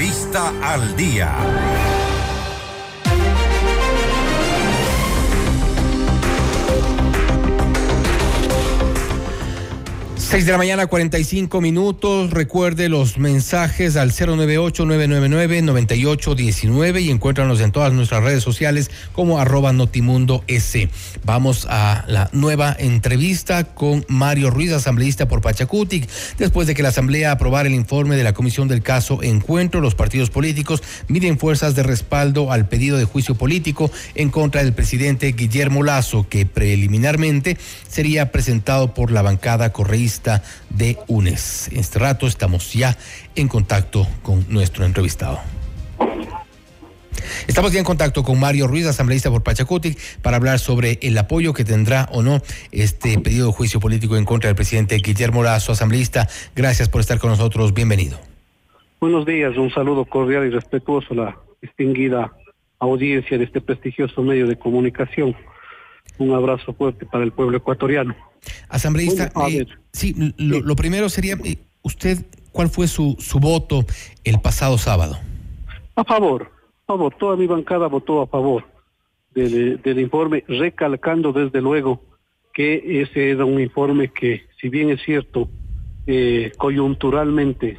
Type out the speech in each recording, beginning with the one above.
Entrevista al día. Seis de la mañana, 45 minutos. Recuerde los mensajes al 098-999-9819 y encuéntranos en todas nuestras redes sociales como arroba Notimundo. Vamos a la nueva entrevista con Mario Ruiz, asambleísta por Pachacutic. Después de que la Asamblea aprobara el informe de la Comisión del Caso Encuentro, los partidos políticos miden fuerzas de respaldo al pedido de juicio político en contra del presidente Guillermo Lazo, que preliminarmente sería presentado por la bancada correísta de UNES. En este rato estamos ya en contacto con nuestro entrevistado. Estamos ya en contacto con Mario Ruiz, asambleísta por Pachacutic, para hablar sobre el apoyo que tendrá o no este pedido de juicio político en contra del presidente Guillermo Lazo, asambleísta. Gracias por estar con nosotros. Bienvenido. Buenos días, un saludo cordial y respetuoso a la distinguida audiencia de este prestigioso medio de comunicación. Un abrazo fuerte para el pueblo ecuatoriano. Asambleísta, eh, sí, lo, primero sería, eh, ¿usted cuál fue su, su voto el pasado sábado? A favor, a favor, toda mi bancada votó a favor del, del informe, recalcando desde luego que ese era un informe que, si bien es cierto, eh, coyunturalmente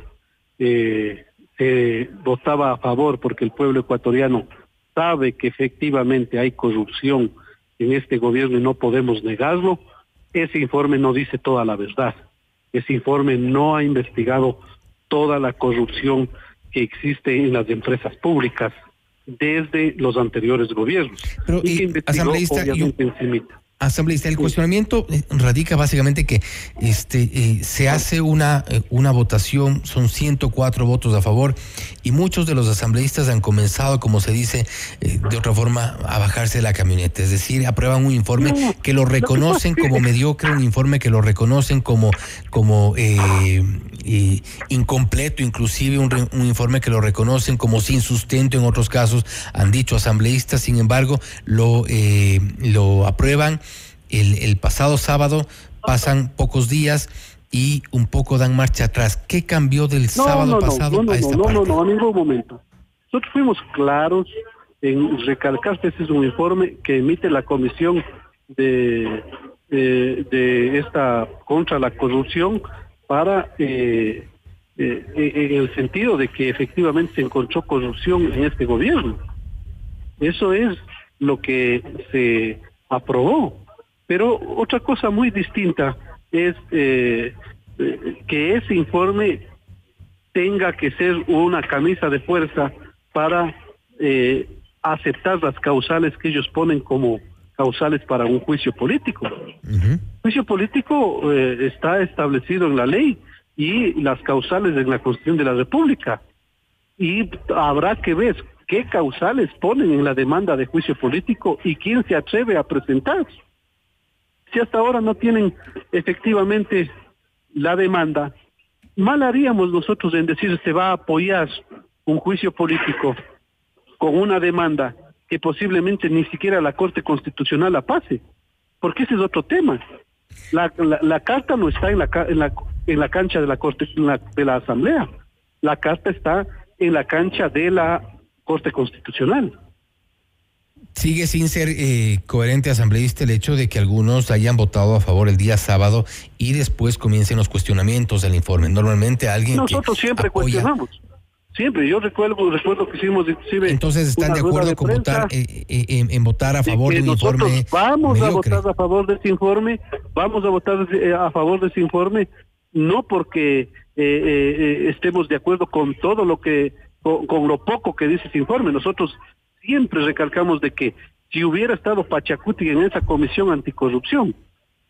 eh, se votaba a favor porque el pueblo ecuatoriano sabe que efectivamente hay corrupción en este gobierno y no podemos negarlo, ese informe no dice toda la verdad. Ese informe no ha investigado toda la corrupción que existe en las empresas públicas desde los anteriores gobiernos. Pero, y, que investigó, obviamente, encimita. Asambleísta, el cuestionamiento eh, radica básicamente que este eh, se hace una, eh, una votación, son 104 votos a favor y muchos de los asambleístas han comenzado, como se dice de otra forma, a bajarse de la camioneta, es decir, aprueban un informe que lo reconocen como mediocre, un informe que lo reconocen como, como incompleto, inclusive un, un informe que lo reconocen como sin sustento en otros casos, han dicho asambleístas, sin embargo, lo, lo aprueban el, pasado sábado, pasan pocos días y un poco dan marcha atrás. ¿Qué cambió del sábado pasado no, a esta no, parte? No, no, no, a ningún momento. Nosotros fuimos claros en recalcar que este es un informe que emite la Comisión de, de, esta contra la corrupción para eh, eh, en el sentido de que efectivamente se encontró corrupción en este gobierno. Eso es lo que se aprobó. Pero otra cosa muy distinta es eh, que ese informe tenga que ser una camisa de fuerza para eh, aceptar las causales que ellos ponen como causales para un juicio político. El juicio político eh, está establecido en la ley y las causales en la Constitución de la República. Y habrá que ver qué causales ponen en la demanda de juicio político y quién se atreve a presentar. Si hasta ahora no tienen efectivamente la demanda, mal haríamos nosotros en decir se va a apoyar un juicio político con una demanda que posiblemente ni siquiera la Corte Constitucional la pase, porque ese es otro tema. La, la, carta no está en la, en la, en la cancha de la Corte de la Asamblea, la carta está en la cancha de la Corte Constitucional. Sigue sin ser eh, coherente asambleísta el hecho de que algunos hayan votado a favor el día sábado y después comiencen los cuestionamientos del informe. Normalmente alguien Nosotros siempre cuestionamos. Siempre, yo recuerdo, recuerdo que hicimos Entonces están de acuerdo con votar, eh, eh, en, votar a favor de un informe. Vamos a votar a favor de ese informe, vamos a votar a favor de ese informe, no porque estemos de acuerdo con todo lo que, con, lo poco que dice ese informe. Nosotros siempre recalcamos de que si hubiera estado Pachacuti en esa comisión anticorrupción,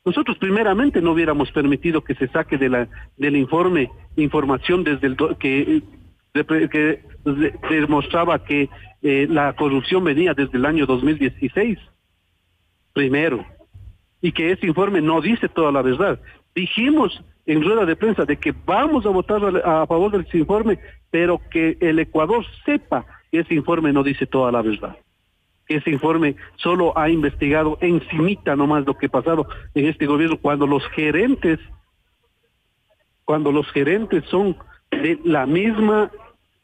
nosotros primeramente no hubiéramos permitido que se saque de la del informe información desde el que que demostraba que eh, la corrupción venía desde el año 2016 primero y que ese informe no dice toda la verdad. Dijimos en rueda de prensa de que vamos a votar a, favor del informe, pero que el Ecuador sepa ese informe no dice toda la verdad. Ese informe solo ha investigado encimita nomás lo que ha pasado en este gobierno cuando los gerentes, cuando los gerentes son de la misma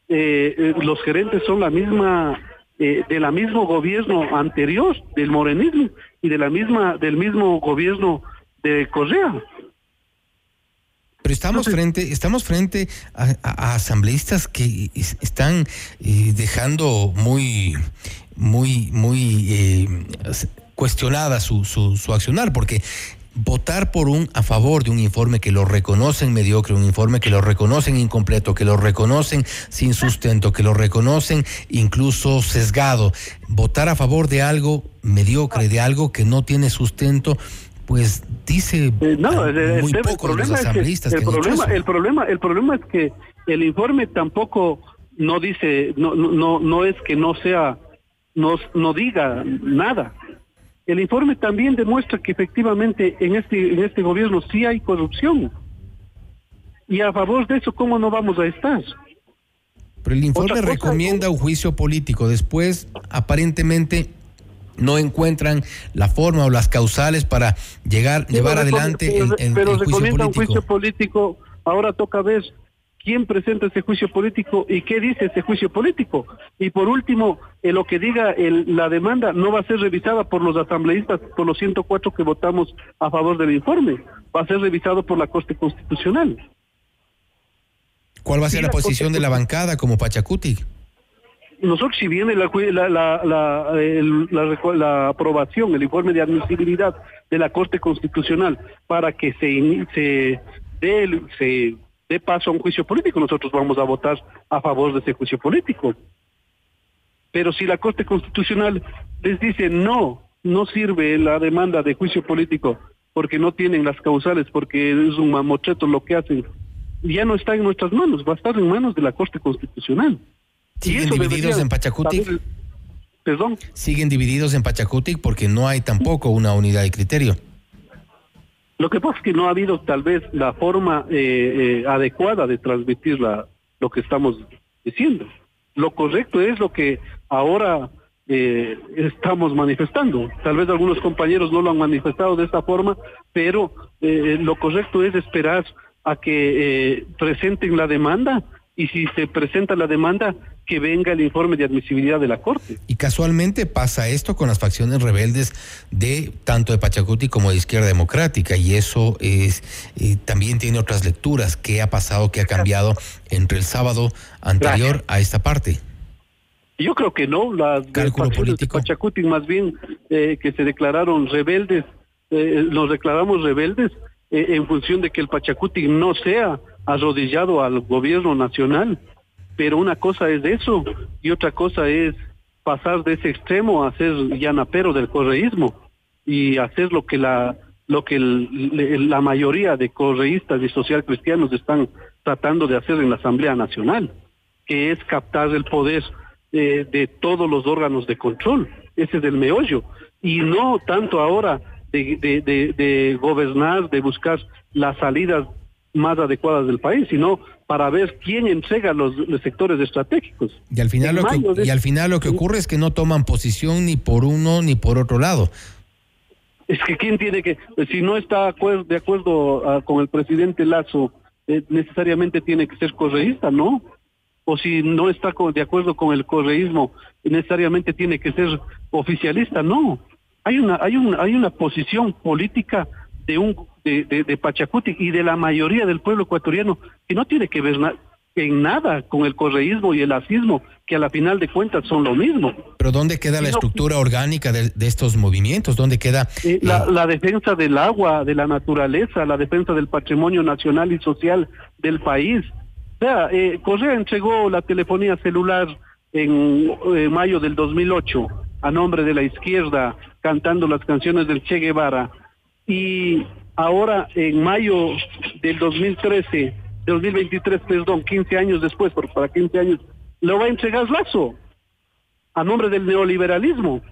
eh, los gerentes son la misma eh, de la mismo gobierno anterior del morenismo y de la misma del mismo gobierno de Correa. Pero estamos frente, estamos frente a, asambleístas que están eh, dejando muy, muy, muy eh, cuestionada su, su, su accionar, porque votar por un a favor de un informe que lo reconocen mediocre, un informe que lo reconocen incompleto, que lo reconocen sin sustento, que lo reconocen incluso sesgado, votar a favor de algo mediocre, de algo que no tiene sustento, pues dice eh, no, muy poco los asambleístas. el, problema, el problema, el problema es que el informe tampoco no dice, no, no, no es que no sea, no, no diga nada el informe también demuestra que efectivamente en este, en este gobierno sí hay corrupción. Y a favor de eso, ¿cómo no vamos a estar? Pero el informe recomienda un juicio político. Después, aparentemente, no encuentran la forma o las causales para llegar, llevar adelante el, el, pero recomienda un juicio político. Ahora toca ver quién presenta ese juicio político y qué dice ese juicio político. Y por último, eh, lo que diga el, la demanda no va a ser revisada por los asambleístas, por los 104 que votamos a favor del informe, va a ser revisado por la Corte Constitucional. ¿Cuál va a ser la, posición de la bancada como Pachacuti? Nosotros, si viene la, la, la, la, aprobación, el informe de admisibilidad de la Corte Constitucional para que se, se dé, se de paso a un juicio político, nosotros vamos a votar a favor de ese juicio político. Pero si la Corte Constitucional les dice no, no sirve la demanda de juicio político porque no tienen las causales, porque es un mamotreto lo que hacen, ya no está en nuestras manos, va a estar en manos de la Corte Constitucional. ¿Siguen divididos en Pachacuti? Perdón. ¿Siguen divididos en Pachacuti porque no hay tampoco una unidad de criterio? Lo que pasa es que no ha habido tal vez la forma eh, eh, adecuada de transmitir la, lo que estamos diciendo. Lo correcto es lo que ahora eh, estamos manifestando. Tal vez algunos compañeros no lo han manifestado de esta forma, pero lo correcto es esperar a que presenten la demanda y si se presenta la demanda, que venga el informe de admisibilidad de la Corte. Y casualmente pasa esto con las facciones rebeldes de tanto de Pachacuti como de Izquierda Democrática, y eso es eh, también tiene otras lecturas. ¿Qué ha pasado, qué ha cambiado entre el sábado anterior a esta parte? Yo creo que no, las Cálculo político. de Pachacuti más bien eh, que se declararon rebeldes, eh, nos declaramos rebeldes en función de que el Pachacuti no sea arrodillado al gobierno nacional, pero una cosa es eso y otra cosa es pasar de ese extremo a ser llanapero del correísmo y hacer lo que la lo que la mayoría de correístas y social cristianos están tratando de hacer en la Asamblea Nacional, que es captar el poder eh, de todos los órganos de control. Ese es el meollo. Y no tanto ahora de, de, de gobernar, de buscar las salidas más adecuadas del país, sino para ver quién entrega los, sectores estratégicos. Y al final lo que, y al final lo que ocurre es que no toman posición ni por uno ni por otro lado. Es que quién tiene que, si no está de acuerdo ah, con el presidente Lazo, eh, necesariamente tiene que ser correísta, ¿no? O si no está de acuerdo con el correísmo, necesariamente tiene que ser oficialista, no. Hay una, hay una, hay una posición política de un de, de, Pachacuti y de la mayoría del pueblo ecuatoriano que no tiene que ver en nada con el correísmo y el asismo, que a la final de cuentas son lo mismo. Pero ¿dónde queda la estructura orgánica de, estos movimientos? ¿Dónde queda? Eh, la, la, defensa del agua, de la naturaleza, la defensa del patrimonio nacional y social del país. O sea, eh, Correa entregó la telefonía celular en eh, mayo del 2008 a nombre de la izquierda, cantando las canciones del Che Guevara y ahora en mayo del 2013, 2023, perdón, 15 años después, porque para 15 años, lo va a entregar Lazo a nombre del neoliberalismo.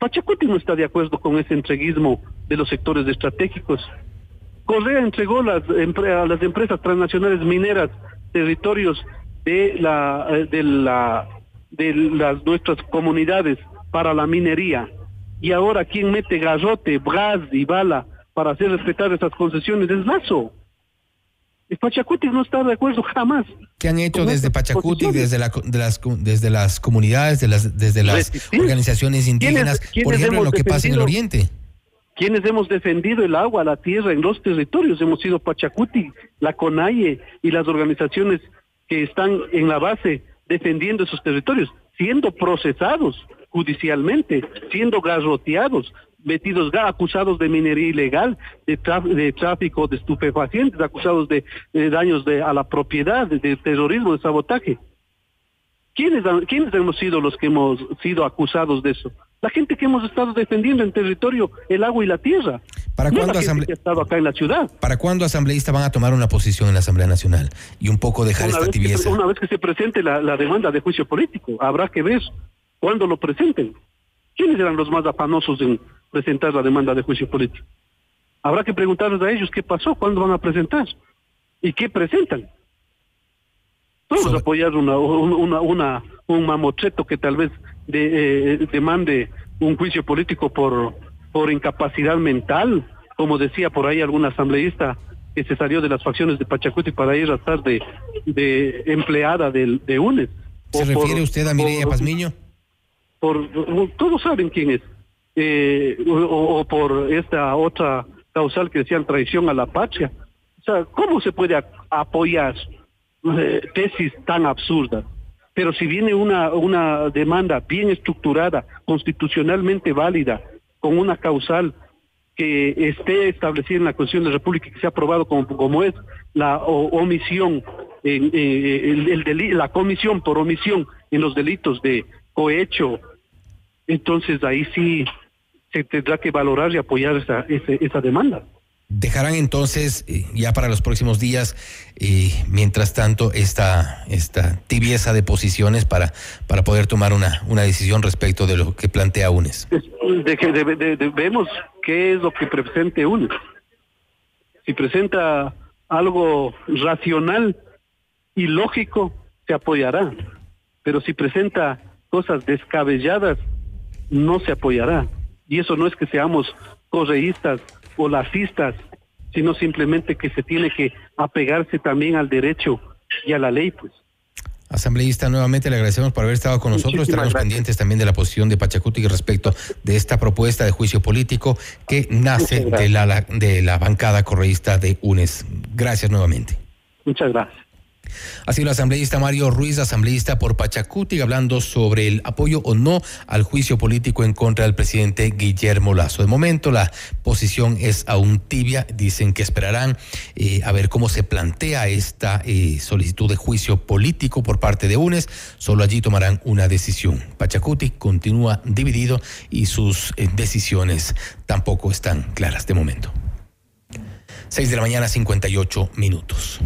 Pachacuti no está de acuerdo con ese entreguismo de los sectores estratégicos. Correa entregó las, a las empresas transnacionales mineras territorios eh, de la de las nuestras comunidades para la minería y ahora quien mete garrote, bras y bala para hacer respetar esas concesiones es Lazo. Pachacuti no está de acuerdo jamás. ¿Qué han hecho desde Pachacuti, desde, la, de las, desde las comunidades, de las, desde las organizaciones indígenas, por ejemplo, en lo que pasa en el Oriente? Quienes hemos defendido el agua, la tierra en los territorios, hemos sido Pachacuti, la CONAIE y las organizaciones que están en la base defendiendo esos territorios, siendo procesados judicialmente, siendo garroteados, metidos acusados de minería ilegal, de, de tráfico de estupefacientes, acusados de, daños de, a la propiedad, de, terrorismo, de sabotaje. ¿Quiénes, ¿Quiénes hemos sido los que hemos sido acusados de eso? La gente que hemos estado defendiendo en territorio el agua y la tierra. ¿Para cuándo estado acá en la ciudad? ¿Para cuándo asambleístas van a tomar una posición en la Asamblea Nacional y un poco dejar esta tibieza? una vez que se presente la, la demanda de juicio político, habrá que ver cuándo lo presenten. ¿Quiénes eran los más afanosos en presentar la demanda de juicio político? Habrá que preguntarles a ellos qué pasó, cuándo van a presentar y qué presentan. A apoyar una, una, una, un mamotreto que tal vez de, eh, demande un juicio político por, por incapacidad mental, como decía por ahí algún asambleísta que se salió de las facciones de Pachacuti para ir a estar de, de empleada de, de UNES. ¿Se refiere usted a Mireya Pazmiño? Por, todos saben quién es. Eh, o, por esta otra causal que decían traición a la patria. O sea, ¿cómo se puede apoyar eh, tesis tan absurdas? Pero si viene una, una demanda bien estructurada, constitucionalmente válida, con una causal que esté establecida en la Constitución de la República y que sea aprobado como, como es la omisión, en, eh, el, la comisión por omisión en los delitos de cohecho, entonces ahí sí se tendrá que valorar y apoyar esa, esa, esa demanda dejarán entonces eh, ya para los próximos días, y mientras tanto, esta, esta tibieza de posiciones para, para poder tomar una, una decisión respecto de lo que plantea UNES. De que vemos qué es lo que presente UNES. Si presenta algo racional y lógico, se apoyará. Pero si presenta cosas descabelladas, no se apoyará. Y eso no es que seamos correístas o lacistas, sino simplemente que se tiene que apegarse también al derecho y a la ley, pues. Asambleísta, nuevamente le agradecemos por haber estado con nosotros. Estaremos pendientes también de la posición de Pachacuti respecto de esta propuesta de juicio político que nace de la, de la bancada correísta de UNES. Gracias nuevamente. Muchas gracias. Sido el asambleísta Mario Ruiz, asambleísta por Pachacuti, hablando sobre el apoyo o no al juicio político en contra del presidente Guillermo Lazo. De momento la posición es aún tibia, dicen que esperarán eh, a ver cómo se plantea esta eh, solicitud de juicio político por parte de UNES, solo allí tomarán una decisión. Pachacuti continúa dividido y sus eh, decisiones tampoco están claras de momento. 6 de la mañana, 58 minutos.